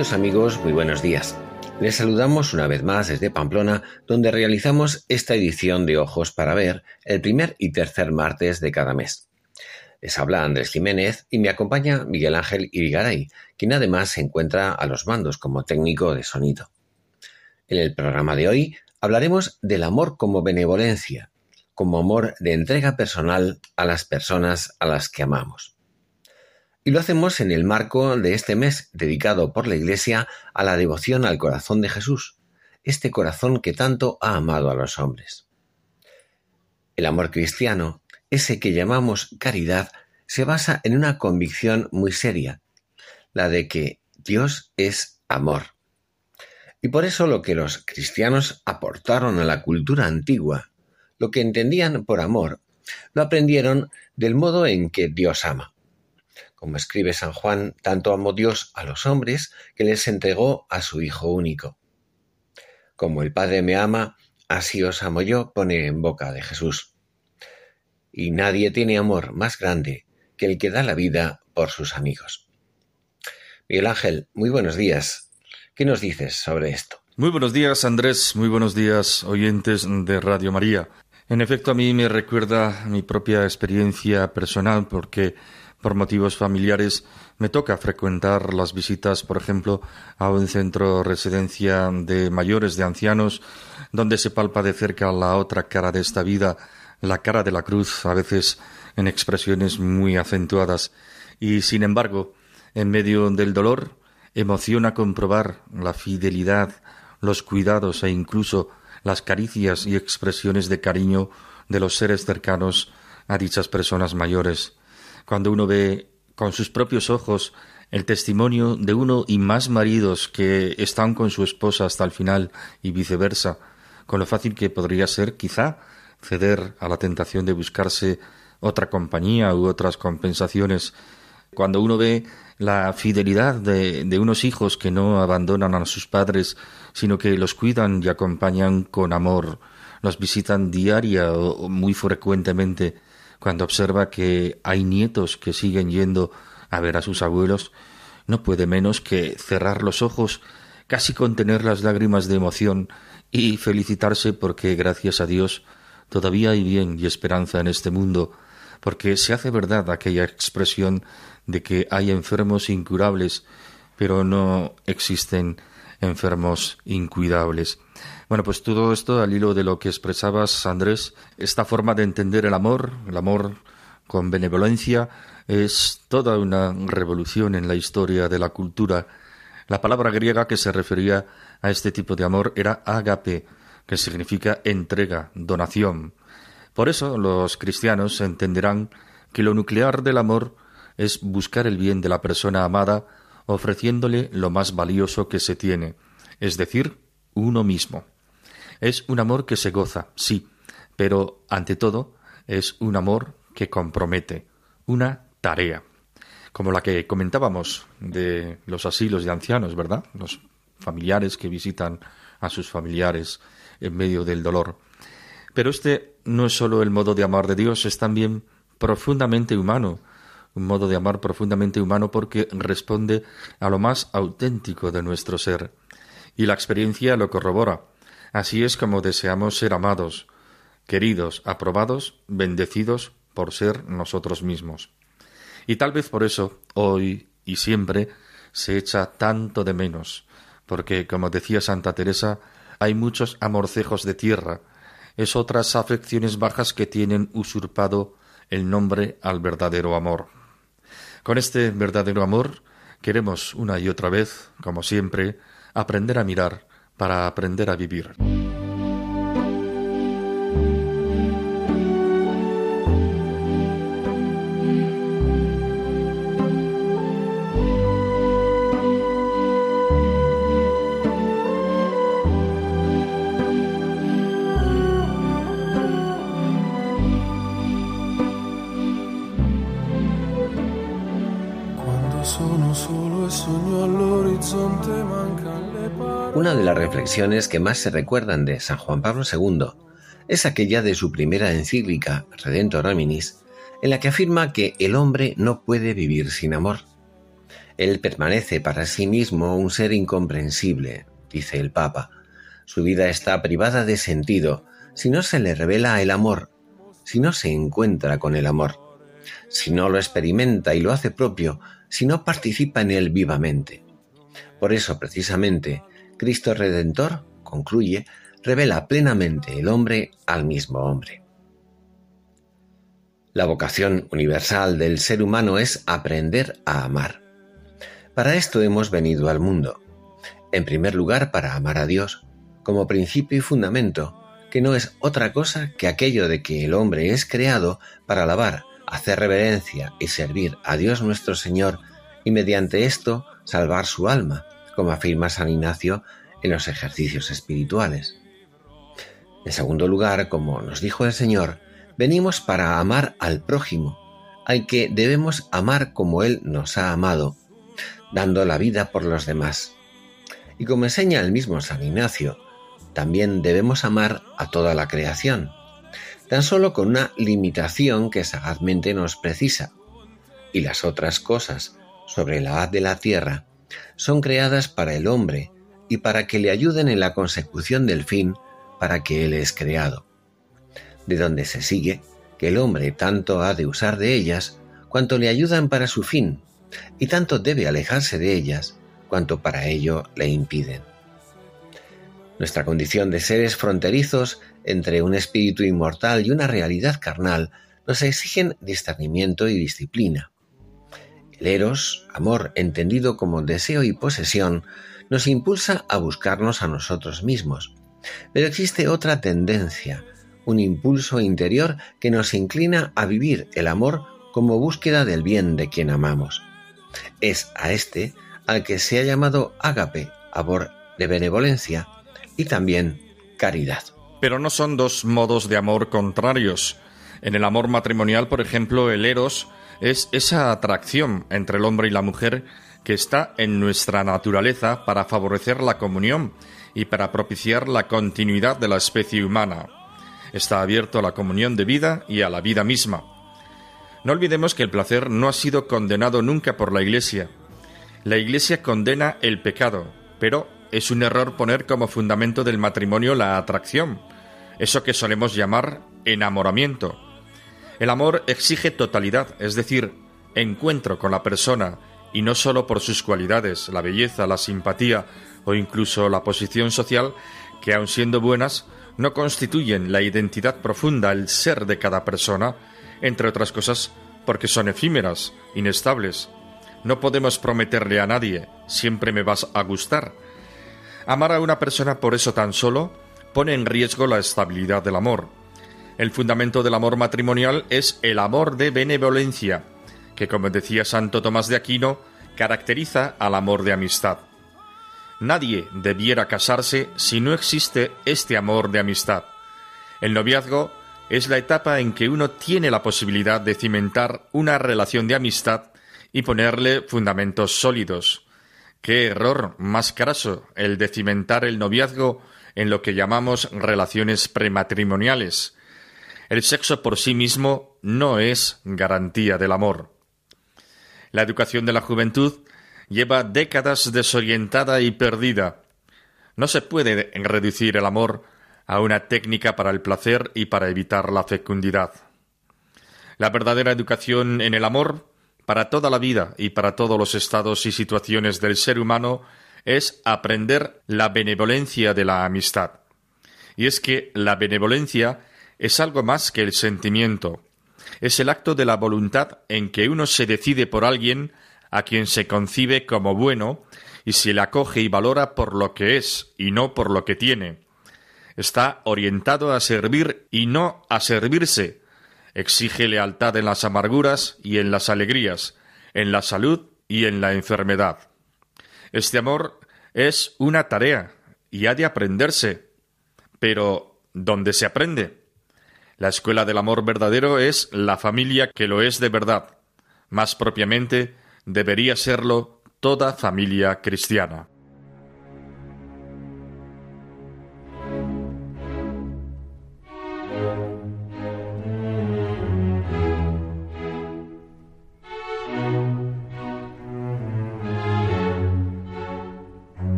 Amigos, muy buenos días. Les saludamos una vez más desde Pamplona, donde realizamos esta edición de Ojos para Ver el primer y tercer martes de cada mes. Les habla Andrés Jiménez y me acompaña Miguel Ángel Irigaray, quien además se encuentra a los mandos como técnico de sonido. En el programa de hoy hablaremos del amor como benevolencia, como amor de entrega personal a las personas a las que amamos. Y lo hacemos en el marco de este mes dedicado por la Iglesia a la devoción al corazón de Jesús, este corazón que tanto ha amado a los hombres. El amor cristiano, ese que llamamos caridad, se basa en una convicción muy seria, la de que Dios es amor. Y por eso lo que los cristianos aportaron a la cultura antigua, lo que entendían por amor, lo aprendieron del modo en que Dios ama. Como escribe San Juan, tanto amó Dios a los hombres que les entregó a su Hijo único. Como el Padre me ama, así os amo yo, pone en boca de Jesús. Y nadie tiene amor más grande que el que da la vida por sus amigos. Miguel Ángel, muy buenos días. ¿Qué nos dices sobre esto? Muy buenos días, Andrés. Muy buenos días, oyentes de Radio María. En efecto, a mí me recuerda mi propia experiencia personal porque por motivos familiares me toca frecuentar las visitas, por ejemplo, a un centro residencia de mayores, de ancianos, donde se palpa de cerca la otra cara de esta vida, la cara de la cruz, a veces en expresiones muy acentuadas. Y, sin embargo, en medio del dolor, emociona comprobar la fidelidad, los cuidados e incluso las caricias y expresiones de cariño de los seres cercanos a dichas personas mayores cuando uno ve con sus propios ojos el testimonio de uno y más maridos que están con su esposa hasta el final y viceversa, con lo fácil que podría ser quizá ceder a la tentación de buscarse otra compañía u otras compensaciones. Cuando uno ve la fidelidad de, unos hijos que no abandonan a sus padres, sino que los cuidan y acompañan con amor, los visitan diaria o muy frecuentemente, cuando observa que hay nietos que siguen yendo a ver a sus abuelos, no puede menos que cerrar los ojos, casi contener las lágrimas de emoción y felicitarse porque, gracias a Dios, todavía hay bien y esperanza en este mundo, porque se hace verdad aquella expresión de que hay enfermos incurables, pero no existen enfermos incuidables. Bueno, pues todo esto al hilo de lo que expresabas, Andrés, esta forma de entender el amor, el amor con benevolencia, es toda una revolución en la historia de la cultura. La palabra griega que se refería a este tipo de amor era agape, que significa entrega, donación. Por eso los cristianos entenderán que lo nuclear del amor es buscar el bien de la persona amada ofreciéndole lo más valioso que se tiene, es decir, uno mismo. Es un amor que se goza, sí, pero ante todo es un amor que compromete, una tarea, como la que comentábamos de los asilos de ancianos, ¿verdad? Los familiares que visitan a sus familiares en medio del dolor. Pero este no es solo el modo de amar de Dios, es también profundamente humano, un modo de amar profundamente humano porque responde a lo más auténtico de nuestro ser. Y la experiencia lo corrobora. Así es como deseamos ser amados, queridos, aprobados, bendecidos por ser nosotros mismos. Y tal vez por eso, hoy y siempre, se echa tanto de menos, porque, como decía Santa Teresa, hay muchos amorcejos de tierra, es otras afecciones bajas que tienen usurpado el nombre al verdadero amor. Con este verdadero amor queremos una y otra vez, como siempre, aprender a mirar para aprender a vivir. sono solo e sogno all'orizzonte manca una de las reflexiones que más se recuerdan de San Juan Pablo II es aquella de su primera encíclica, Redentor Hominis, en la que afirma que el hombre no puede vivir sin amor. Él permanece para sí mismo un ser incomprensible, dice el Papa. Su vida está privada de sentido si no se le revela el amor, si no se encuentra con el amor, si no lo experimenta y lo hace propio, si no participa en él vivamente. Por eso, precisamente, Cristo Redentor, concluye, revela plenamente el hombre al mismo hombre. La vocación universal del ser humano es aprender a amar. Para esto hemos venido al mundo. En primer lugar, para amar a Dios, como principio y fundamento, que no es otra cosa que aquello de que el hombre es creado para alabar, hacer reverencia y servir a Dios nuestro Señor y mediante esto salvar su alma, como afirma San Ignacio en los ejercicios espirituales. En segundo lugar, como nos dijo el Señor, venimos para amar al prójimo, al que debemos amar como Él nos ha amado, dando la vida por los demás. Y como enseña el mismo San Ignacio, también debemos amar a toda la creación, tan solo con una limitación que sagazmente nos precisa. Y las otras cosas sobre la haz de la tierra son creadas para el hombre y para que le ayuden en la consecución del fin para que él es creado. De donde se sigue que el hombre tanto ha de usar de ellas cuanto le ayudan para su fin, y tanto debe alejarse de ellas cuanto para ello le impiden. Nuestra condición de seres fronterizos entre un espíritu inmortal y una realidad carnal nos exigen discernimiento y disciplina. El eros, amor entendido como deseo y posesión, nos impulsa a buscarnos a nosotros mismos. Pero existe otra tendencia, un impulso interior que nos inclina a vivir el amor como búsqueda del bien de quien amamos. Es a este al que se ha llamado ágape, amor de benevolencia, y también caridad. Pero no son dos modos de amor contrarios. En el amor matrimonial, por ejemplo, el eros es esa atracción entre el hombre y la mujer que está en nuestra naturaleza para favorecer la comunión y para propiciar la continuidad de la especie humana. Está abierto a la comunión de vida y a la vida misma. No olvidemos que el placer no ha sido condenado nunca por la Iglesia. La Iglesia condena el pecado, pero es un error poner como fundamento del matrimonio la atracción, eso que solemos llamar enamoramiento. El amor exige totalidad, es decir, encuentro con la persona, y no sólo por sus cualidades, la belleza, la simpatía o incluso la posición social, que aun siendo buenas, no constituyen la identidad profunda, el ser de cada persona, entre otras cosas porque son efímeras, inestables. No podemos prometerle a nadie, siempre me vas a gustar. Amar a una persona por eso tan solo pone en riesgo la estabilidad del amor. El fundamento del amor matrimonial es el amor de benevolencia, que como decía Santo Tomás de Aquino, caracteriza al amor de amistad. Nadie debiera casarse si no existe este amor de amistad. El noviazgo es la etapa en que uno tiene la posibilidad de cimentar una relación de amistad y ponerle fundamentos sólidos. Qué error más craso el de cimentar el noviazgo en lo que llamamos relaciones prematrimoniales. El sexo por sí mismo no es garantía del amor. La educación de la juventud lleva décadas desorientada y perdida. No se puede reducir el amor a una técnica para el placer y para evitar la fecundidad. La verdadera educación en el amor, para toda la vida y para todos los estados y situaciones del ser humano, es aprender la benevolencia de la amistad. Y es que la benevolencia es algo más que el sentimiento, es el acto de la voluntad en que uno se decide por alguien a quien se concibe como bueno y se le acoge y valora por lo que es y no por lo que tiene. Está orientado a servir y no a servirse. Exige lealtad en las amarguras y en las alegrías, en la salud y en la enfermedad. Este amor es una tarea y ha de aprenderse. Pero, ¿dónde se aprende? La escuela del amor verdadero es la familia que lo es de verdad, más propiamente debería serlo toda familia cristiana.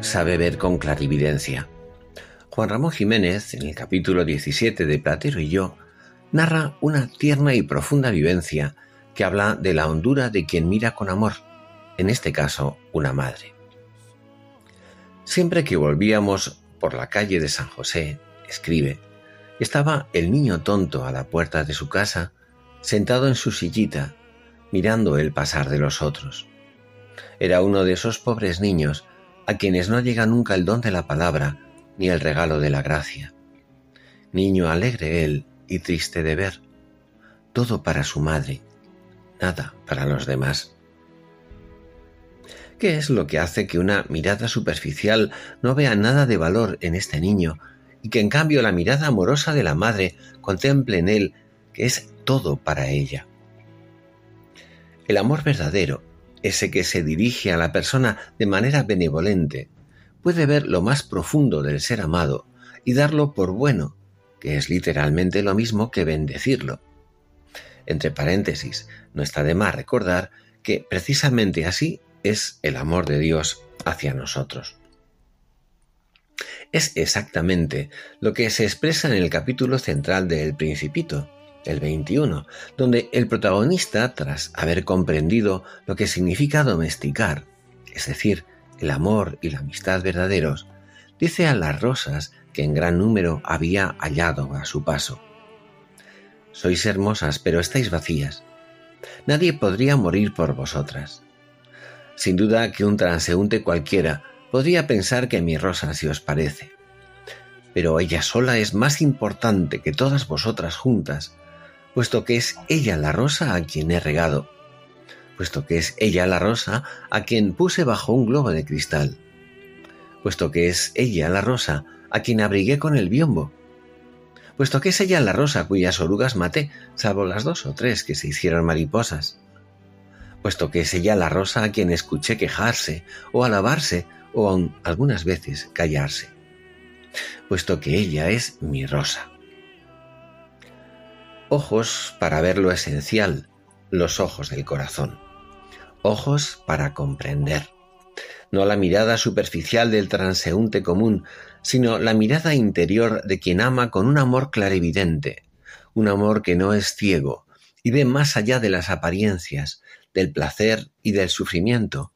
Sabe ver con clarividencia. Juan Ramón Jiménez, en el capítulo 17 de Platero y yo, narra una tierna y profunda vivencia que habla de la hondura de quien mira con amor, en este caso una madre. Siempre que volvíamos por la calle de San José, escribe, estaba el niño tonto a la puerta de su casa, sentado en su sillita, mirando el pasar de los otros. Era uno de esos pobres niños a quienes no llega nunca el don de la palabra ni el regalo de la gracia. Niño alegre él y triste de ver, todo para su madre, nada para los demás. ¿Qué es lo que hace que una mirada superficial no vea nada de valor en este niño y que en cambio la mirada amorosa de la madre contemple en él que es todo para ella? El amor verdadero ese que se dirige a la persona de manera benevolente, puede ver lo más profundo del ser amado y darlo por bueno, que es literalmente lo mismo que bendecirlo. Entre paréntesis, no está de más recordar que precisamente así es el amor de Dios hacia nosotros. Es exactamente lo que se expresa en el capítulo central del Principito, el 21, donde el protagonista, tras haber comprendido lo que significa domesticar, es decir, el amor y la amistad verdaderos, dice a las rosas que en gran número había hallado a su paso. Sois hermosas, pero estáis vacías. Nadie podría morir por vosotras. Sin duda que un transeúnte cualquiera podría pensar que mi rosa si os parece. Pero ella sola es más importante que todas vosotras juntas, puesto que es ella la rosa a quien he regado, puesto que es ella la rosa a quien puse bajo un globo de cristal, puesto que es ella la rosa a quien abrigué con el biombo, puesto que es ella la rosa cuyas orugas maté, salvo las dos o tres que se hicieron mariposas, puesto que es ella la rosa a quien escuché quejarse o alabarse o aun algunas veces callarse, puesto que ella es mi rosa. Ojos para ver lo esencial, los ojos del corazón. Ojos para comprender. No la mirada superficial del transeúnte común, sino la mirada interior de quien ama con un amor clarividente, un amor que no es ciego y ve más allá de las apariencias, del placer y del sufrimiento,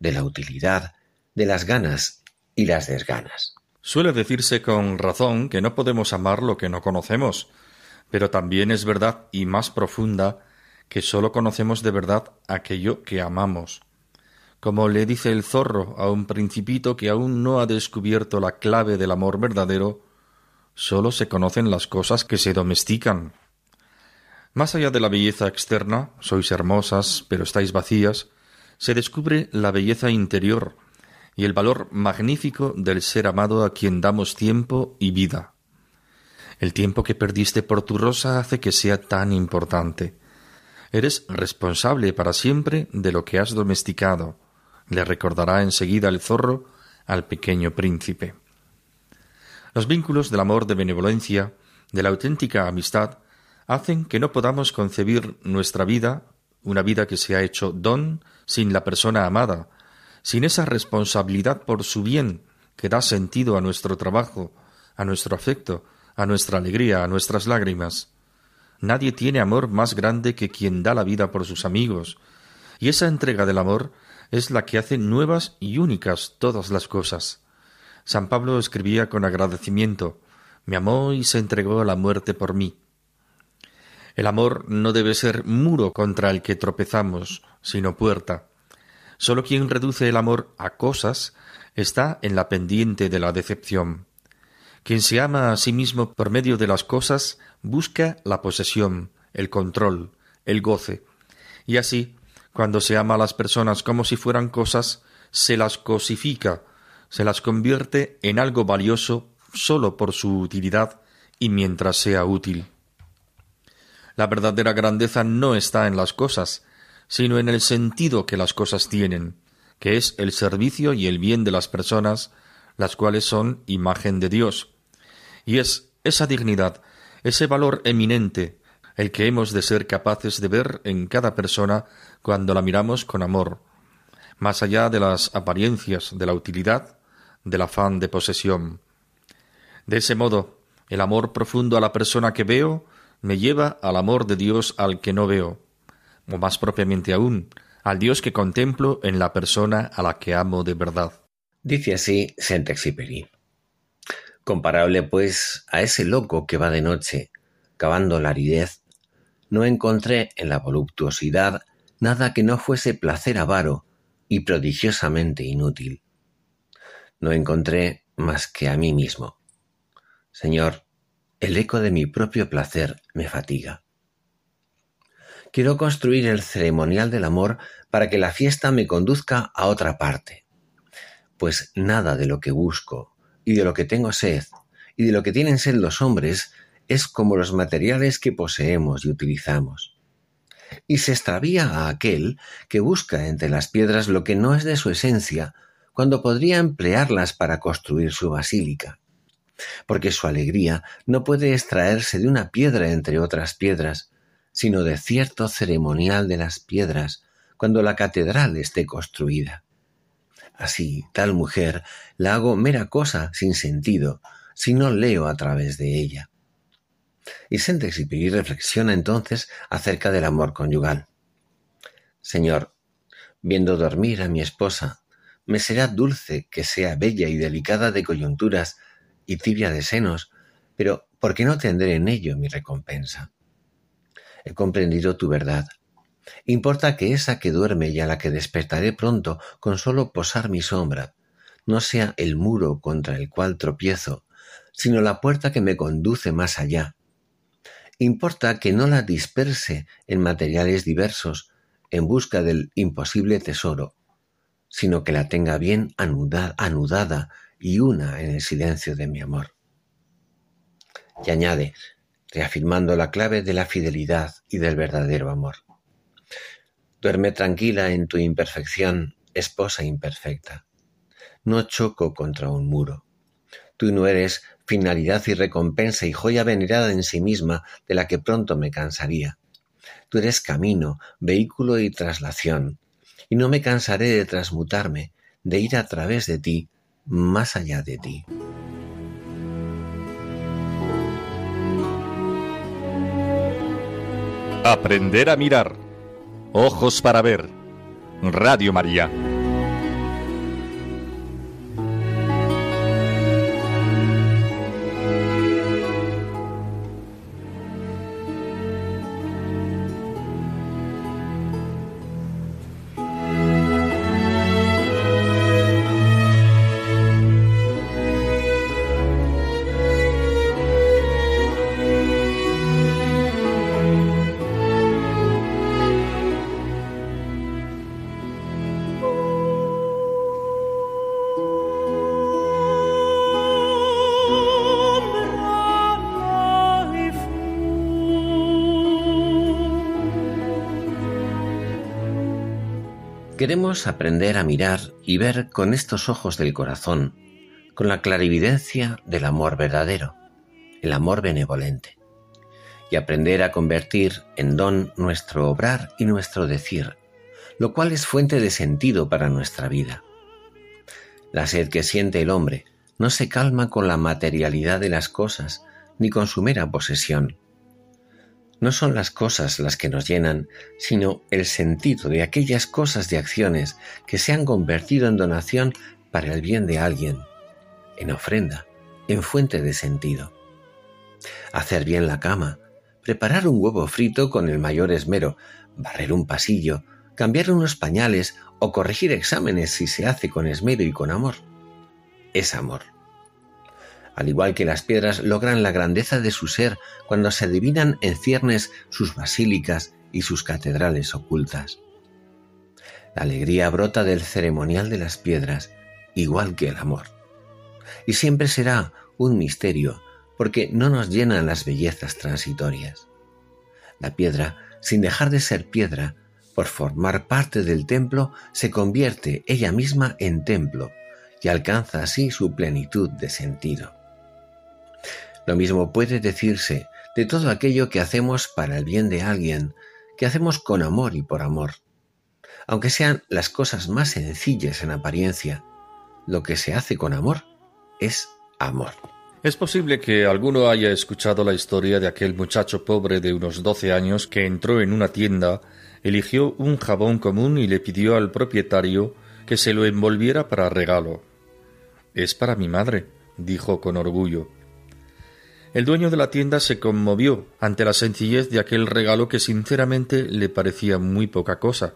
de la utilidad, de las ganas y las desganas. Suele decirse con razón que no podemos amar lo que no conocemos, pero también es verdad y más profunda que sólo conocemos de verdad aquello que amamos. Como le dice el zorro a un principito que aún no ha descubierto la clave del amor verdadero, sólo se conocen las cosas que se domestican. Más allá de la belleza externa, sois hermosas, pero estáis vacías, se descubre la belleza interior y el valor magnífico del ser amado a quien damos tiempo y vida. El tiempo que perdiste por tu rosa hace que sea tan importante. Eres responsable para siempre de lo que has domesticado, le recordará enseguida el zorro al pequeño príncipe. Los vínculos del amor de benevolencia, de la auténtica amistad, hacen que no podamos concebir nuestra vida, una vida que se ha hecho don sin la persona amada, sin esa responsabilidad por su bien que da sentido a nuestro trabajo, a nuestro afecto, a nuestra alegría, a nuestras lágrimas. Nadie tiene amor más grande que quien da la vida por sus amigos, y esa entrega del amor es la que hace nuevas y únicas todas las cosas. San Pablo escribía con agradecimiento Me amó y se entregó a la muerte por mí. El amor no debe ser muro contra el que tropezamos, sino puerta. Sólo quien reduce el amor a cosas está en la pendiente de la decepción. Quien se ama a sí mismo por medio de las cosas busca la posesión, el control, el goce. Y así, cuando se ama a las personas como si fueran cosas, se las cosifica, se las convierte en algo valioso sólo por su utilidad y mientras sea útil. La verdadera grandeza no está en las cosas, sino en el sentido que las cosas tienen, que es el servicio y el bien de las personas, las cuales son imagen de Dios. Y es esa dignidad, ese valor eminente, el que hemos de ser capaces de ver en cada persona cuando la miramos con amor, más allá de las apariencias, de la utilidad, del afán de posesión. De ese modo, el amor profundo a la persona que veo me lleva al amor de Dios al que no veo, o más propiamente aún, al Dios que contemplo en la persona a la que amo de verdad. Dice así Saint-Exupéry. Comparable, pues, a ese loco que va de noche, cavando la aridez, no encontré en la voluptuosidad nada que no fuese placer avaro y prodigiosamente inútil. No encontré más que a mí mismo. Señor, el eco de mi propio placer me fatiga. Quiero construir el ceremonial del amor para que la fiesta me conduzca a otra parte, pues nada de lo que busco y de lo que tengo sed y de lo que tienen sed los hombres es como los materiales que poseemos y utilizamos. Y se extravía a aquel que busca entre las piedras lo que no es de su esencia, cuando podría emplearlas para construir su basílica porque su alegría no puede extraerse de una piedra entre otras piedras, sino de cierto ceremonial de las piedras, cuando la catedral esté construida. Así, tal mujer la hago mera cosa sin sentido, si no leo a través de ella. Y Saint-Exupéry reflexiona entonces acerca del amor conyugal. Señor, viendo dormir a mi esposa, me será dulce que sea bella y delicada de coyunturas y tibia de senos, pero ¿por qué no tendré en ello mi recompensa? He comprendido tu verdad. Importa que esa que duerme y a la que despertaré pronto con solo posar mi sombra, no sea el muro contra el cual tropiezo, sino la puerta que me conduce más allá. Importa que no la disperse en materiales diversos en busca del imposible tesoro, sino que la tenga bien anudada y una en el silencio de mi amor. Y añade, reafirmando la clave de la fidelidad y del verdadero amor. Duerme tranquila en tu imperfección, esposa imperfecta. No choco contra un muro. Tú no eres finalidad y recompensa y joya venerada en sí misma de la que pronto me cansaría. Tú eres camino, vehículo y traslación, y no me cansaré de transmutarme, de ir a través de ti más allá de ti. Aprender a mirar. Ojos para ver. Radio María. Aprender a mirar y ver con estos ojos del corazón, con la clarividencia del amor verdadero, el amor benevolente, y aprender a convertir en don nuestro obrar y nuestro decir, lo cual es fuente de sentido para nuestra vida. La sed que siente el hombre no se calma con la materialidad de las cosas ni con su mera posesión. No son las cosas las que nos llenan, sino el sentido de aquellas cosas de acciones que se han convertido en donación para el bien de alguien, en ofrenda, en fuente de sentido. Hacer bien la cama, preparar un huevo frito con el mayor esmero, barrer un pasillo, cambiar unos pañales o corregir exámenes si se hace con esmero y con amor. Es amor al igual que las piedras logran la grandeza de su ser cuando se adivinan en ciernes sus basílicas y sus catedrales ocultas. La alegría brota del ceremonial de las piedras, igual que el amor. Y siempre será un misterio, porque no nos llenan las bellezas transitorias. La piedra, sin dejar de ser piedra, por formar parte del templo, se convierte ella misma en templo y alcanza así su plenitud de sentido. Lo mismo puede decirse de todo aquello que hacemos para el bien de alguien, que hacemos con amor y por amor. Aunque sean las cosas más sencillas en apariencia, lo que se hace con amor es amor. Es posible que alguno haya escuchado la historia de aquel muchacho pobre de unos doce años que entró en una tienda, eligió un jabón común y le pidió al propietario que se lo envolviera para regalo. Es para mi madre, dijo con orgullo. El dueño de la tienda se conmovió ante la sencillez de aquel regalo que sinceramente le parecía muy poca cosa.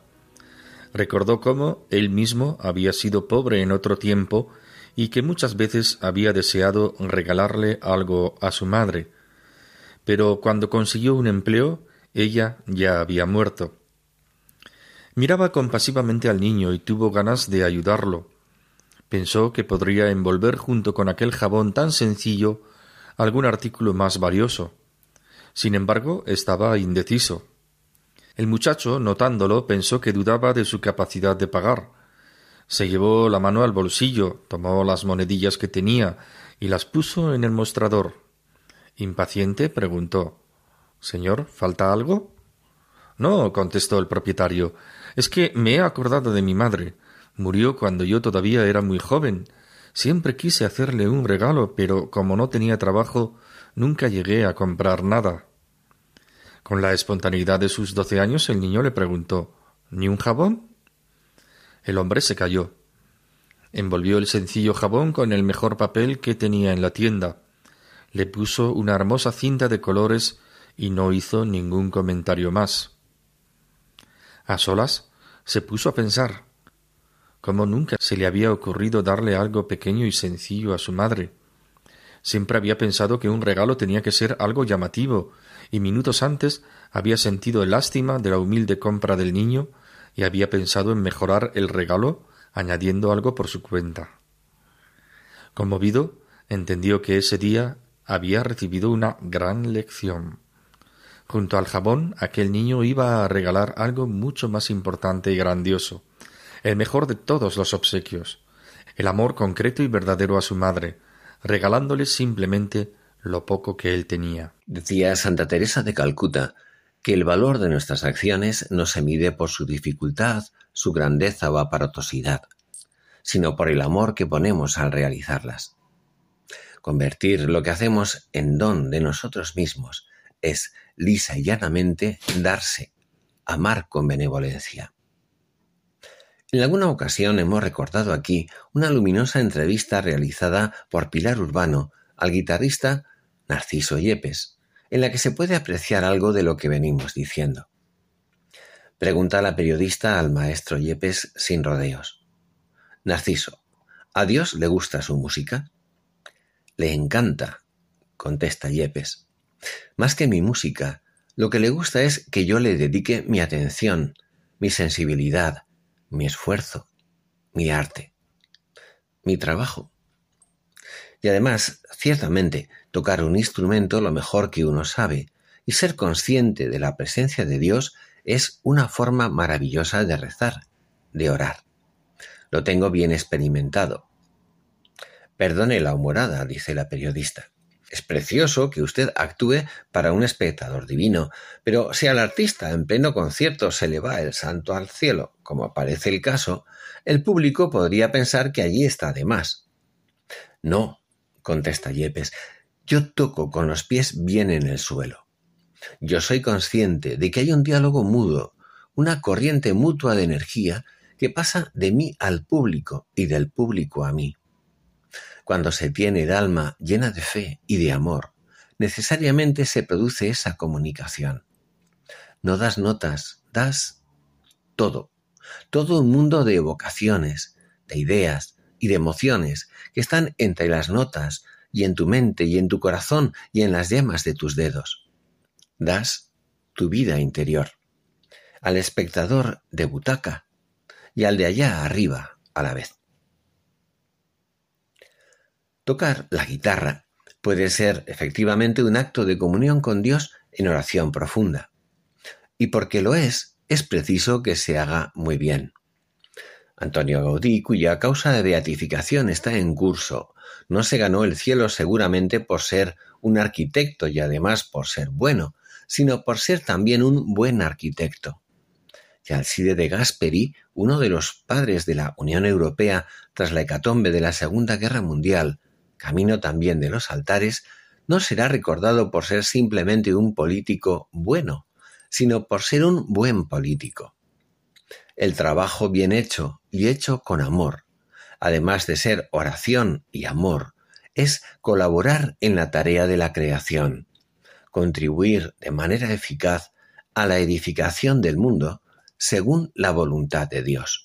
Recordó cómo él mismo había sido pobre en otro tiempo y que muchas veces había deseado regalarle algo a su madre. Pero cuando consiguió un empleo, ella ya había muerto. Miraba compasivamente al niño y tuvo ganas de ayudarlo. Pensó que podría envolver junto con aquel jabón tan sencillo algún artículo más valioso. Sin embargo, estaba indeciso. El muchacho, notándolo, pensó que dudaba de su capacidad de pagar. Se llevó la mano al bolsillo, tomó las monedillas que tenía y las puso en el mostrador. Impaciente, preguntó Señor, ¿falta algo? No, contestó el propietario. Es que me he acordado de mi madre. Murió cuando yo todavía era muy joven Siempre quise hacerle un regalo, pero como no tenía trabajo, nunca llegué a comprar nada. Con la espontaneidad de sus doce años, el niño le preguntó ¿Ni un jabón? El hombre se calló. Envolvió el sencillo jabón con el mejor papel que tenía en la tienda. Le puso una hermosa cinta de colores y no hizo ningún comentario más. A solas se puso a pensar como nunca se le había ocurrido darle algo pequeño y sencillo a su madre. Siempre había pensado que un regalo tenía que ser algo llamativo, y minutos antes había sentido lástima de la humilde compra del niño y había pensado en mejorar el regalo añadiendo algo por su cuenta. Conmovido, entendió que ese día había recibido una gran lección. Junto al jabón, aquel niño iba a regalar algo mucho más importante y grandioso el mejor de todos los obsequios, el amor concreto y verdadero a su madre, regalándole simplemente lo poco que él tenía. Decía Santa Teresa de Calcuta que el valor de nuestras acciones no se mide por su dificultad, su grandeza o aparatosidad, sino por el amor que ponemos al realizarlas. Convertir lo que hacemos en don de nosotros mismos es lisa y llanamente darse, amar con benevolencia. En alguna ocasión hemos recordado aquí una luminosa entrevista realizada por Pilar Urbano al guitarrista Narciso Yepes, en la que se puede apreciar algo de lo que venimos diciendo. Pregunta la periodista al maestro Yepes sin rodeos. Narciso, ¿a Dios le gusta su música? Le encanta, contesta Yepes. Más que mi música, lo que le gusta es que yo le dedique mi atención, mi sensibilidad, mi esfuerzo, mi arte, mi trabajo. Y además, ciertamente, tocar un instrumento lo mejor que uno sabe y ser consciente de la presencia de Dios es una forma maravillosa de rezar, de orar. Lo tengo bien experimentado. Perdone la humorada, dice la periodista. Es precioso que usted actúe para un espectador divino, pero si al artista en pleno concierto se le va el santo al cielo, como parece el caso, el público podría pensar que allí está de más. No, contesta Yepes, yo toco con los pies bien en el suelo. Yo soy consciente de que hay un diálogo mudo, una corriente mutua de energía que pasa de mí al público y del público a mí. Cuando se tiene el alma llena de fe y de amor, necesariamente se produce esa comunicación. No das notas, das todo, todo un mundo de evocaciones, de ideas y de emociones que están entre las notas y en tu mente y en tu corazón y en las llamas de tus dedos. Das tu vida interior al espectador de butaca y al de allá arriba a la vez. Tocar la guitarra puede ser efectivamente un acto de comunión con Dios en oración profunda. Y porque lo es, es preciso que se haga muy bien. Antonio Gaudí, cuya causa de beatificación está en curso, no se ganó el cielo seguramente por ser un arquitecto y además por ser bueno, sino por ser también un buen arquitecto que Alcide de Gasperi, uno de los padres de la Unión Europea tras la hecatombe de la Segunda Guerra Mundial, camino también de los altares, no será recordado por ser simplemente un político bueno, sino por ser un buen político. El trabajo bien hecho y hecho con amor, además de ser oración y amor, es colaborar en la tarea de la creación, contribuir de manera eficaz a la edificación del mundo según la voluntad de Dios.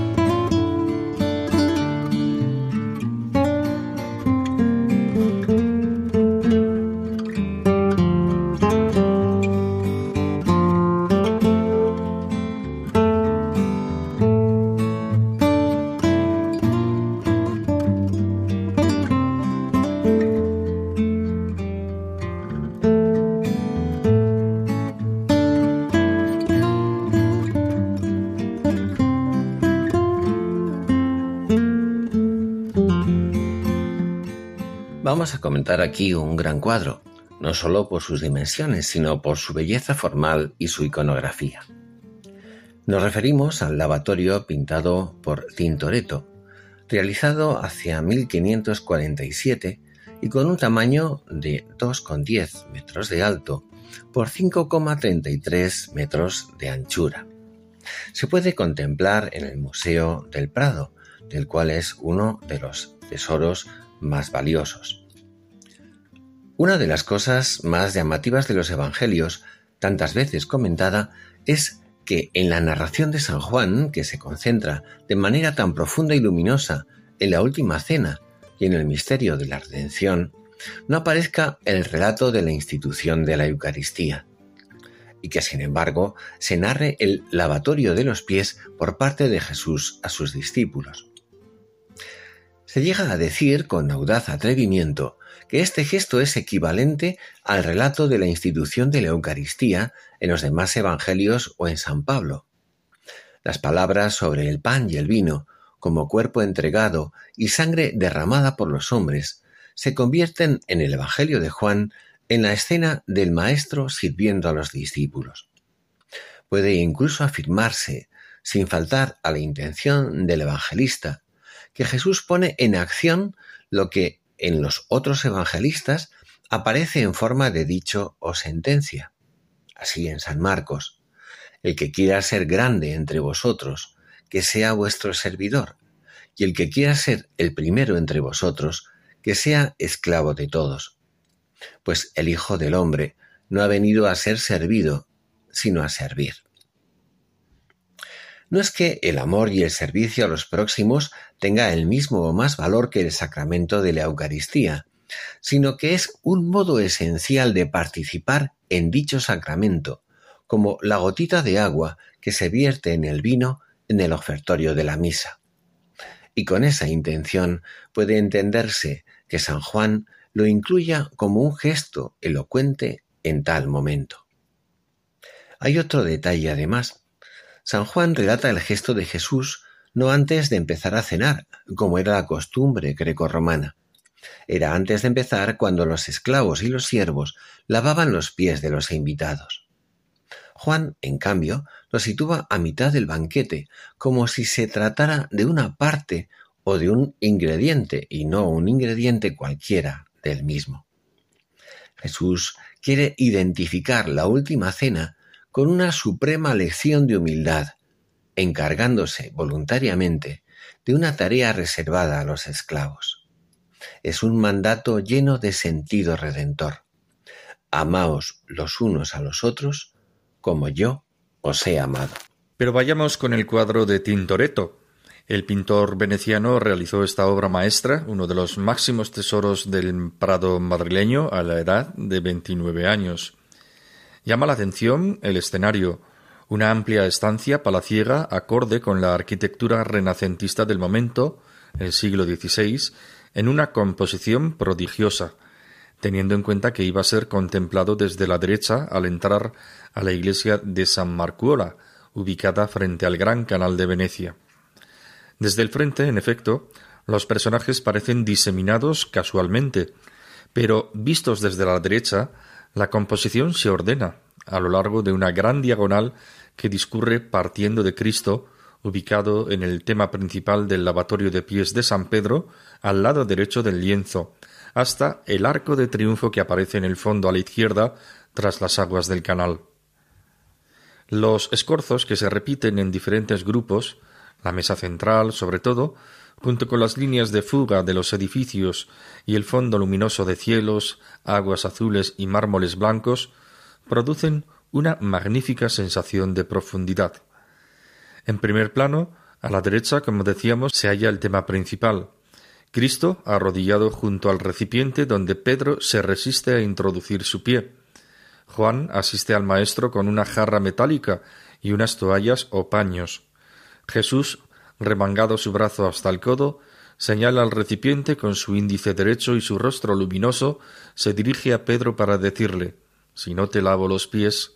A comentar aquí un gran cuadro, no solo por sus dimensiones, sino por su belleza formal y su iconografía. Nos referimos al lavatorio pintado por Tintoretto, realizado hacia 1547 y con un tamaño de 2,10 metros de alto por 5,33 metros de anchura. Se puede contemplar en el Museo del Prado, del cual es uno de los tesoros más valiosos. Una de las cosas más llamativas de los Evangelios, tantas veces comentada, es que en la narración de San Juan, que se concentra de manera tan profunda y luminosa en la última cena y en el misterio de la redención, no aparezca el relato de la institución de la Eucaristía, y que sin embargo se narre el lavatorio de los pies por parte de Jesús a sus discípulos. Se llega a decir con audaz atrevimiento que este gesto es equivalente al relato de la institución de la Eucaristía en los demás evangelios o en San Pablo. Las palabras sobre el pan y el vino, como cuerpo entregado y sangre derramada por los hombres, se convierten en el Evangelio de Juan en la escena del Maestro sirviendo a los discípulos. Puede incluso afirmarse, sin faltar a la intención del evangelista, que Jesús pone en acción lo que en los otros evangelistas aparece en forma de dicho o sentencia. Así en San Marcos, el que quiera ser grande entre vosotros, que sea vuestro servidor, y el que quiera ser el primero entre vosotros, que sea esclavo de todos. Pues el Hijo del Hombre no ha venido a ser servido, sino a servir. No es que el amor y el servicio a los próximos tenga el mismo o más valor que el sacramento de la Eucaristía, sino que es un modo esencial de participar en dicho sacramento, como la gotita de agua que se vierte en el vino en el ofertorio de la misa. Y con esa intención puede entenderse que San Juan lo incluya como un gesto elocuente en tal momento. Hay otro detalle además. San Juan relata el gesto de Jesús no antes de empezar a cenar, como era la costumbre greco-romana. Era antes de empezar cuando los esclavos y los siervos lavaban los pies de los invitados. Juan, en cambio, lo sitúa a mitad del banquete, como si se tratara de una parte o de un ingrediente y no un ingrediente cualquiera del mismo. Jesús quiere identificar la última cena con una suprema lección de humildad, encargándose voluntariamente de una tarea reservada a los esclavos. Es un mandato lleno de sentido redentor. Amaos los unos a los otros como yo os he amado. Pero vayamos con el cuadro de Tintoretto. El pintor veneciano realizó esta obra maestra, uno de los máximos tesoros del Prado madrileño, a la edad de 29 años. Llama la atención el escenario, una amplia estancia palaciega acorde con la arquitectura renacentista del momento, el siglo XVI, en una composición prodigiosa, teniendo en cuenta que iba a ser contemplado desde la derecha al entrar a la iglesia de San Marcuola, ubicada frente al Gran Canal de Venecia. Desde el frente, en efecto, los personajes parecen diseminados casualmente, pero vistos desde la derecha, la composición se ordena a lo largo de una gran diagonal que discurre partiendo de Cristo, ubicado en el tema principal del lavatorio de pies de San Pedro, al lado derecho del lienzo, hasta el arco de triunfo que aparece en el fondo a la izquierda tras las aguas del canal. Los escorzos que se repiten en diferentes grupos, la mesa central sobre todo, junto con las líneas de fuga de los edificios y el fondo luminoso de cielos, aguas azules y mármoles blancos, producen una magnífica sensación de profundidad. En primer plano, a la derecha, como decíamos, se halla el tema principal. Cristo arrodillado junto al recipiente donde Pedro se resiste a introducir su pie. Juan asiste al Maestro con una jarra metálica y unas toallas o paños. Jesús, remangado su brazo hasta el codo, señala al recipiente con su índice derecho y su rostro luminoso se dirige a Pedro para decirle Si no te lavo los pies,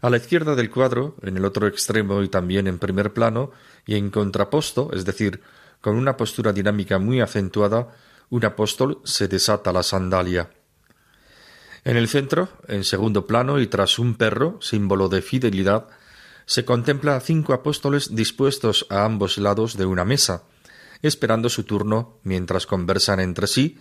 a la izquierda del cuadro, en el otro extremo y también en primer plano, y en contraposto, es decir, con una postura dinámica muy acentuada, un apóstol se desata la sandalia. En el centro, en segundo plano y tras un perro, símbolo de fidelidad, se contempla a cinco apóstoles dispuestos a ambos lados de una mesa, esperando su turno mientras conversan entre sí,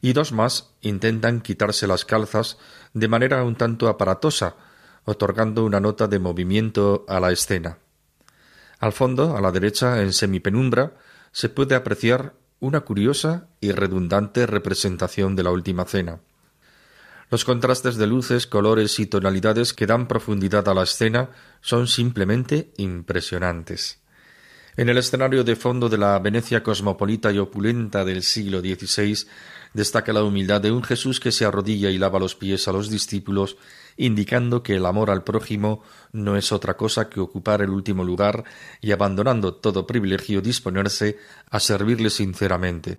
y dos más intentan quitarse las calzas de manera un tanto aparatosa, otorgando una nota de movimiento a la escena. Al fondo, a la derecha, en semipenumbra, se puede apreciar una curiosa y redundante representación de la última cena. Los contrastes de luces, colores y tonalidades que dan profundidad a la escena son simplemente impresionantes. En el escenario de fondo de la Venecia cosmopolita y opulenta del siglo XVI destaca la humildad de un Jesús que se arrodilla y lava los pies a los discípulos indicando que el amor al prójimo no es otra cosa que ocupar el último lugar y abandonando todo privilegio disponerse a servirle sinceramente.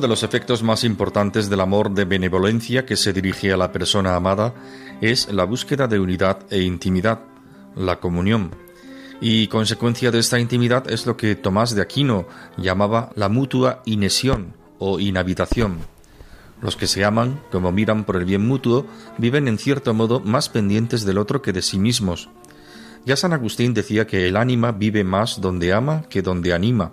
Uno de los efectos más importantes del amor de benevolencia que se dirige a la persona amada es la búsqueda de unidad e intimidad, la comunión. Y consecuencia de esta intimidad es lo que Tomás de Aquino llamaba la mutua inesión o inhabitación. Los que se aman, como miran por el bien mutuo, viven en cierto modo más pendientes del otro que de sí mismos. Ya San Agustín decía que el ánima vive más donde ama que donde anima.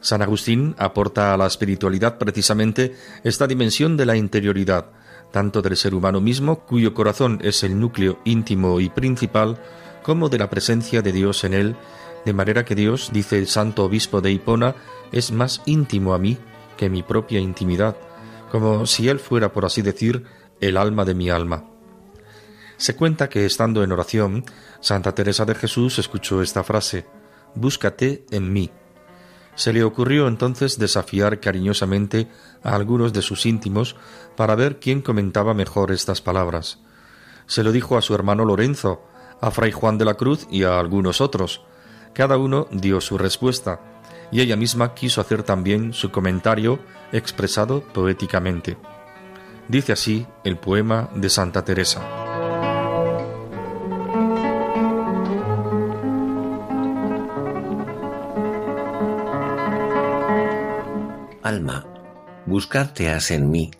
San Agustín aporta a la espiritualidad precisamente esta dimensión de la interioridad, tanto del ser humano mismo, cuyo corazón es el núcleo íntimo y principal, como de la presencia de Dios en él, de manera que Dios, dice el santo obispo de Hipona, es más íntimo a mí que mi propia intimidad, como si Él fuera, por así decir, el alma de mi alma. Se cuenta que estando en oración, Santa Teresa de Jesús escuchó esta frase, Búscate en mí. Se le ocurrió entonces desafiar cariñosamente a algunos de sus íntimos para ver quién comentaba mejor estas palabras. Se lo dijo a su hermano Lorenzo, a Fray Juan de la Cruz y a algunos otros. Cada uno dio su respuesta, y ella misma quiso hacer también su comentario expresado poéticamente. Dice así el poema de Santa Teresa. Alma, buscarte has en mí,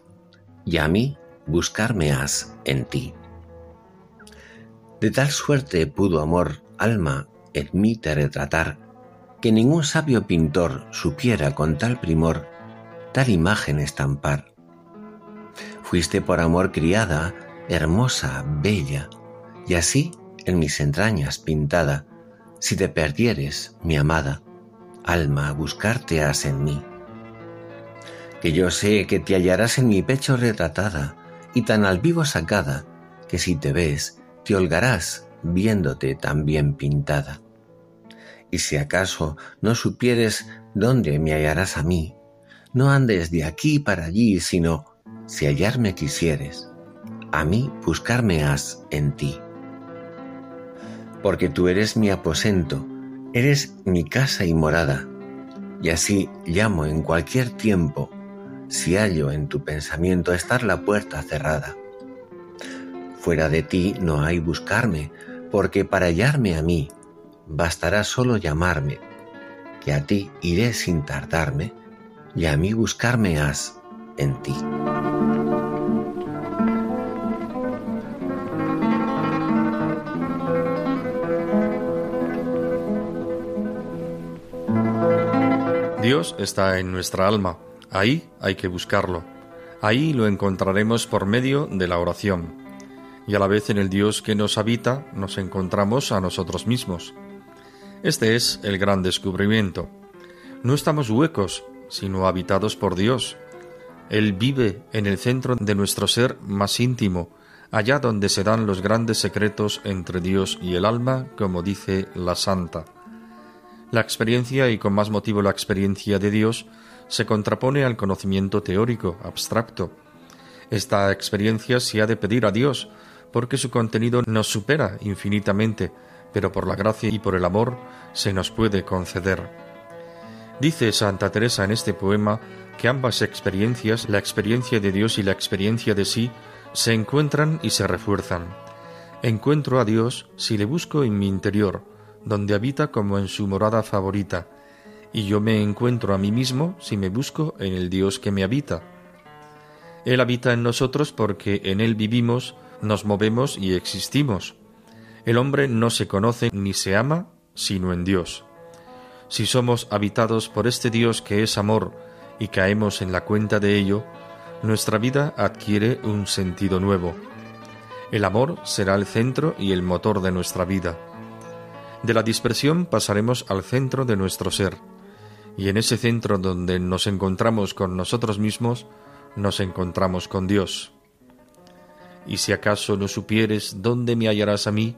y a mí buscarme has en ti. De tal suerte pudo amor, alma, en mí te retratar, que ningún sabio pintor supiera con tal primor tal imagen estampar. Fuiste por amor criada, hermosa, bella, y así en mis entrañas pintada, si te perdieres, mi amada, alma, buscarte has en mí. Que yo sé que te hallarás en mi pecho retratada y tan al vivo sacada, que si te ves, te holgarás viéndote tan bien pintada y si acaso no supieres dónde me hallarás a mí, no andes de aquí para allí, sino, si hallarme quisieres, a mí buscarme has en ti. Porque tú eres mi aposento, eres mi casa y morada, y así llamo en cualquier tiempo, si hallo en tu pensamiento estar la puerta cerrada. Fuera de ti no hay buscarme, porque para hallarme a mí, bastará solo llamarme, que a ti iré sin tardarme, y a mí buscarme has en ti. Dios está en nuestra alma, ahí hay que buscarlo, ahí lo encontraremos por medio de la oración, y a la vez en el Dios que nos habita nos encontramos a nosotros mismos. Este es el gran descubrimiento. No estamos huecos, sino habitados por Dios. Él vive en el centro de nuestro ser más íntimo, allá donde se dan los grandes secretos entre Dios y el alma, como dice la Santa. La experiencia, y con más motivo la experiencia de Dios, se contrapone al conocimiento teórico, abstracto. Esta experiencia se ha de pedir a Dios, porque su contenido nos supera infinitamente, pero por la gracia y por el amor se nos puede conceder. Dice Santa Teresa en este poema que ambas experiencias, la experiencia de Dios y la experiencia de sí, se encuentran y se refuerzan. Encuentro a Dios si le busco en mi interior, donde habita como en su morada favorita, y yo me encuentro a mí mismo si me busco en el Dios que me habita. Él habita en nosotros porque en Él vivimos, nos movemos y existimos. El hombre no se conoce ni se ama sino en Dios. Si somos habitados por este Dios que es amor y caemos en la cuenta de ello, nuestra vida adquiere un sentido nuevo. El amor será el centro y el motor de nuestra vida. De la dispersión pasaremos al centro de nuestro ser, y en ese centro donde nos encontramos con nosotros mismos, nos encontramos con Dios. Y si acaso no supieres dónde me hallarás a mí,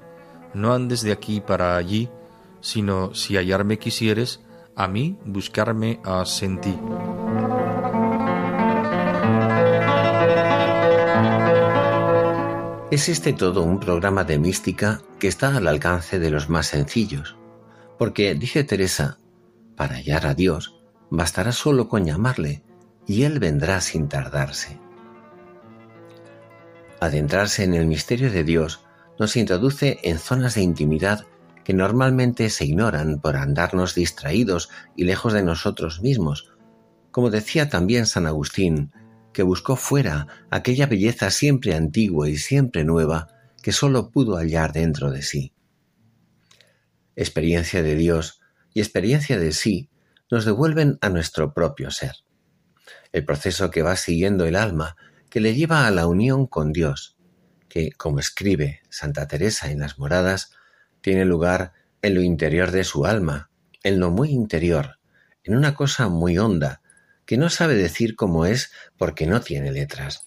no andes de aquí para allí, sino si hallarme quisieres, a mí buscarme has en. Es este todo un programa de mística que está al alcance de los más sencillos, porque, dice Teresa, para hallar a Dios bastará solo con llamarle, y Él vendrá sin tardarse. Adentrarse en el misterio de Dios nos introduce en zonas de intimidad que normalmente se ignoran por andarnos distraídos y lejos de nosotros mismos. Como decía también San Agustín, que buscó fuera aquella belleza siempre antigua y siempre nueva que sólo pudo hallar dentro de sí. Experiencia de Dios y experiencia de sí nos devuelven a nuestro propio ser. El proceso que va siguiendo el alma, que le lleva a la unión con Dios, que, como escribe Santa Teresa en las moradas, tiene lugar en lo interior de su alma, en lo muy interior, en una cosa muy honda, que no sabe decir cómo es porque no tiene letras.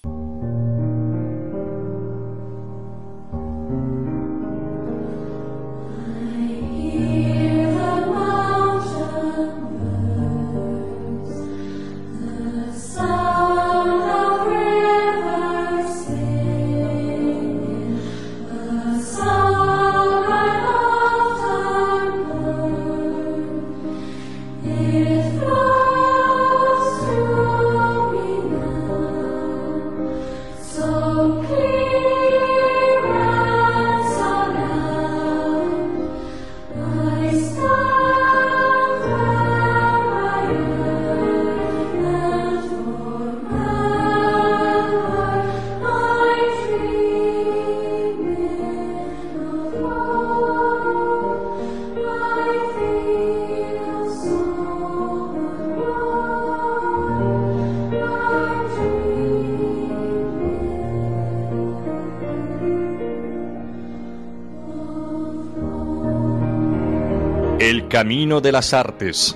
Camino de las Artes.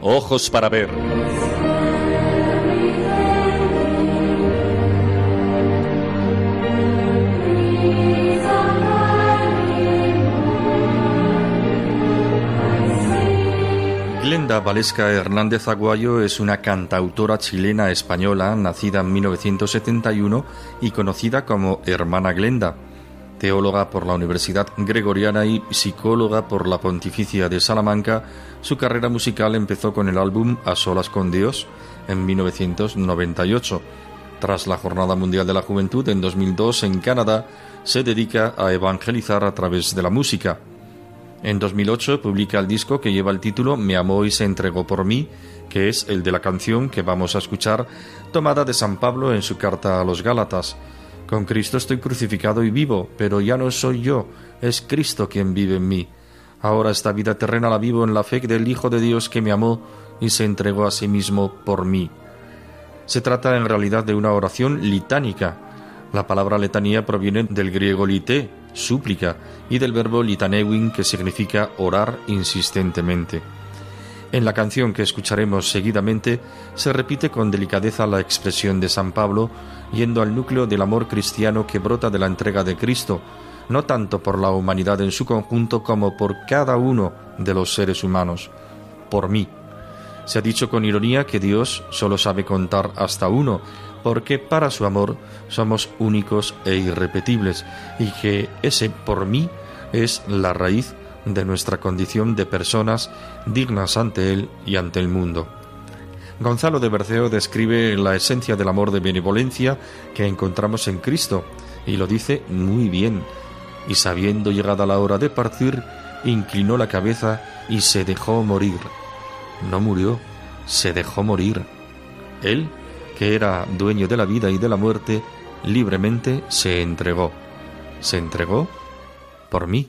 Ojos para ver. Glenda Valesca Hernández Aguayo es una cantautora chilena española nacida en 1971 y conocida como Hermana Glenda teóloga por la Universidad Gregoriana y psicóloga por la Pontificia de Salamanca, su carrera musical empezó con el álbum A Solas con Dios en 1998. Tras la Jornada Mundial de la Juventud en 2002 en Canadá, se dedica a evangelizar a través de la música. En 2008 publica el disco que lleva el título Me amó y se entregó por mí, que es el de la canción que vamos a escuchar, tomada de San Pablo en su carta a los Gálatas. Con Cristo estoy crucificado y vivo, pero ya no soy yo, es Cristo quien vive en mí. Ahora esta vida terrena la vivo en la fe del Hijo de Dios que me amó y se entregó a sí mismo por mí. Se trata en realidad de una oración litánica. La palabra letanía proviene del griego lité, súplica, y del verbo litanewin, que significa orar insistentemente. En la canción que escucharemos seguidamente se repite con delicadeza la expresión de San Pablo, yendo al núcleo del amor cristiano que brota de la entrega de Cristo, no tanto por la humanidad en su conjunto como por cada uno de los seres humanos, por mí. Se ha dicho con ironía que Dios solo sabe contar hasta uno, porque para su amor somos únicos e irrepetibles, y que ese por mí es la raíz de nuestra condición de personas dignas ante Él y ante el mundo. Gonzalo de Berceo describe la esencia del amor de benevolencia que encontramos en Cristo, y lo dice muy bien. Y sabiendo llegada la hora de partir, inclinó la cabeza y se dejó morir. No murió, se dejó morir. Él, que era dueño de la vida y de la muerte, libremente se entregó. Se entregó por mí.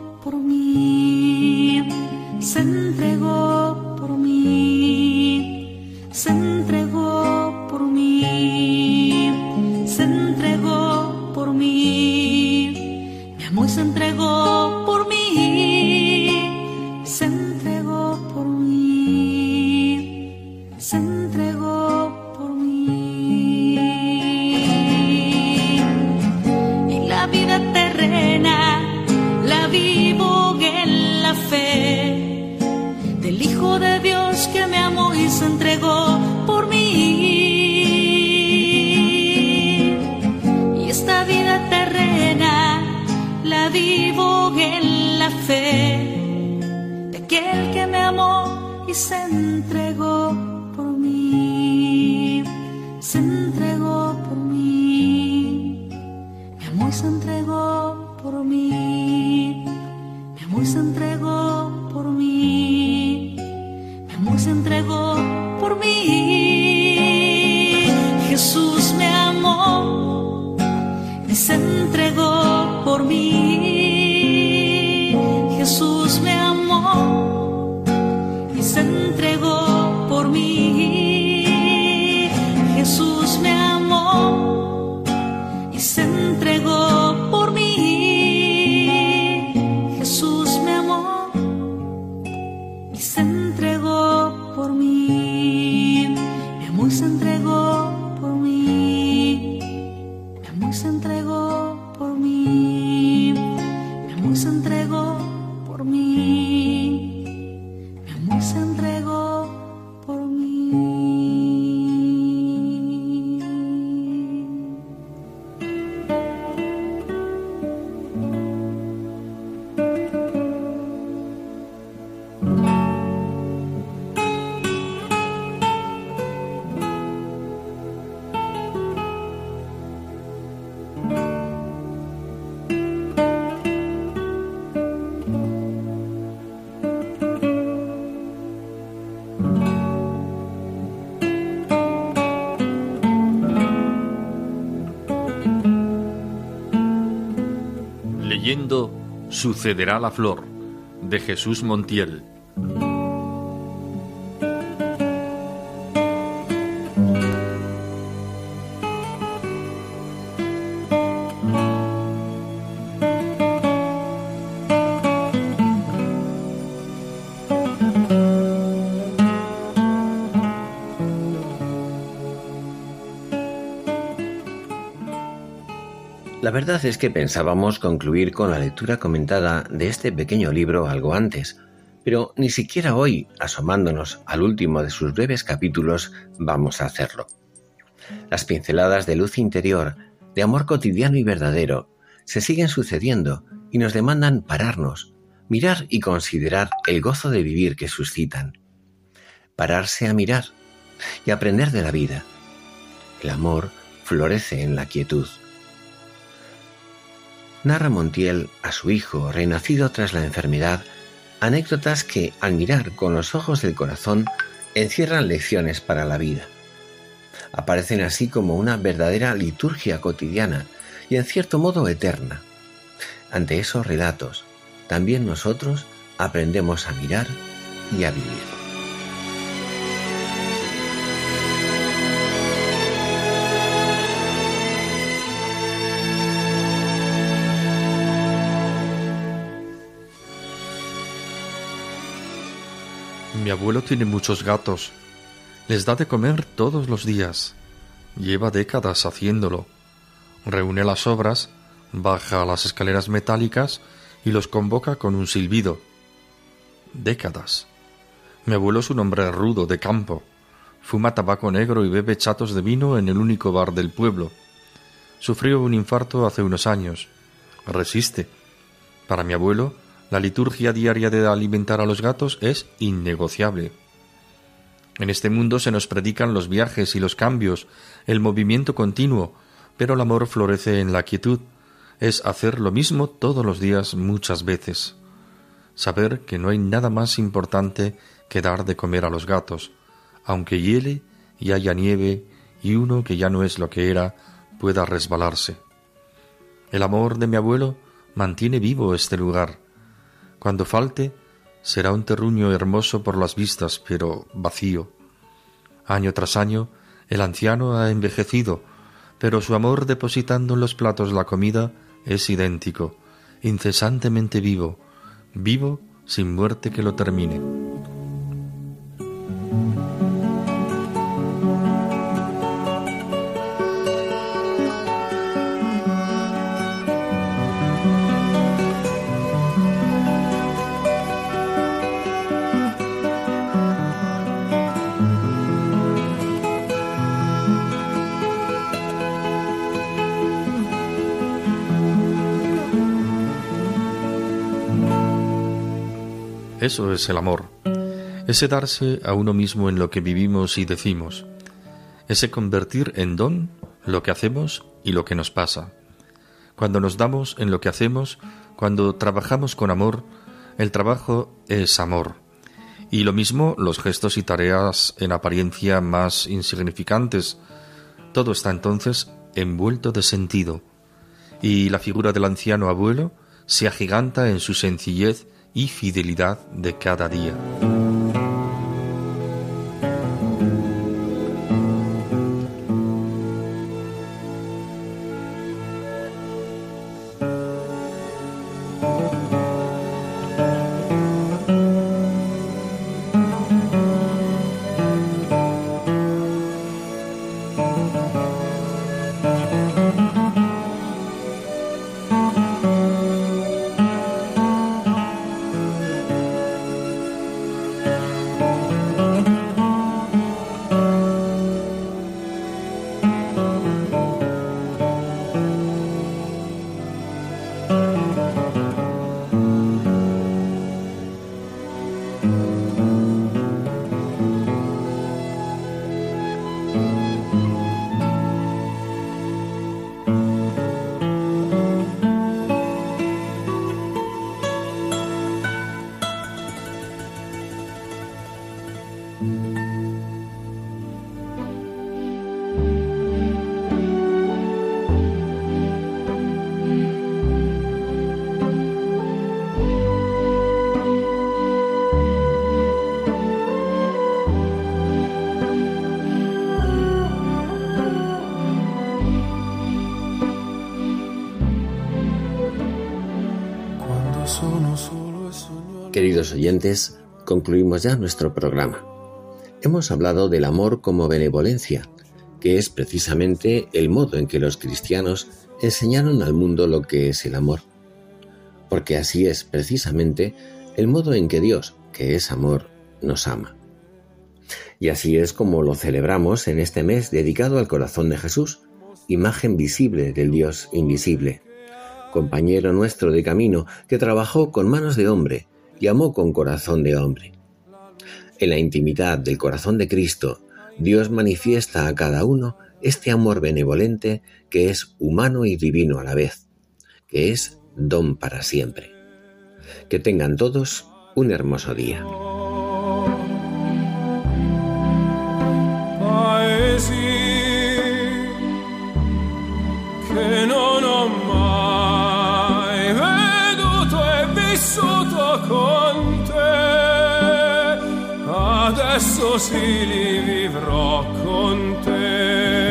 entregó por mí. Sucederá la flor de Jesús Montiel. Verdad es que pensábamos concluir con la lectura comentada de este pequeño libro algo antes, pero ni siquiera hoy, asomándonos al último de sus breves capítulos, vamos a hacerlo. Las pinceladas de luz interior, de amor cotidiano y verdadero, se siguen sucediendo y nos demandan pararnos, mirar y considerar el gozo de vivir que suscitan. Pararse a mirar y aprender de la vida. El amor florece en la quietud. Narra Montiel a su hijo, renacido tras la enfermedad, anécdotas que, al mirar con los ojos del corazón, encierran lecciones para la vida. Aparecen así como una verdadera liturgia cotidiana y en cierto modo eterna. Ante esos relatos, también nosotros aprendemos a mirar y a vivir. Abuelo tiene muchos gatos. Les da de comer todos los días. Lleva décadas haciéndolo. Reúne las obras, baja las escaleras metálicas y los convoca con un silbido. Décadas. Mi abuelo es un hombre rudo de campo. Fuma tabaco negro y bebe chatos de vino en el único bar del pueblo. Sufrió un infarto hace unos años. Resiste. Para mi abuelo, la liturgia diaria de alimentar a los gatos es innegociable. En este mundo se nos predican los viajes y los cambios, el movimiento continuo, pero el amor florece en la quietud, es hacer lo mismo todos los días muchas veces. Saber que no hay nada más importante que dar de comer a los gatos, aunque hiele y haya nieve y uno que ya no es lo que era pueda resbalarse. El amor de mi abuelo mantiene vivo este lugar. Cuando falte, será un terruño hermoso por las vistas, pero vacío. Año tras año, el anciano ha envejecido, pero su amor depositando en los platos la comida es idéntico, incesantemente vivo, vivo sin muerte que lo termine. Eso es el amor. Ese darse a uno mismo en lo que vivimos y decimos. Ese convertir en don lo que hacemos y lo que nos pasa. Cuando nos damos en lo que hacemos, cuando trabajamos con amor, el trabajo es amor. Y lo mismo los gestos y tareas en apariencia más insignificantes. Todo está entonces envuelto de sentido. Y la figura del anciano abuelo se agiganta en su sencillez y fidelidad de cada día. Oyentes, concluimos ya nuestro programa. Hemos hablado del amor como benevolencia, que es precisamente el modo en que los cristianos enseñaron al mundo lo que es el amor. Porque así es precisamente el modo en que Dios, que es amor, nos ama. Y así es como lo celebramos en este mes dedicado al corazón de Jesús, imagen visible del Dios invisible, compañero nuestro de camino que trabajó con manos de hombre y amó con corazón de hombre. En la intimidad del corazón de Cristo, Dios manifiesta a cada uno este amor benevolente que es humano y divino a la vez, que es don para siempre. Que tengan todos un hermoso día. Adesso sì vivrò con te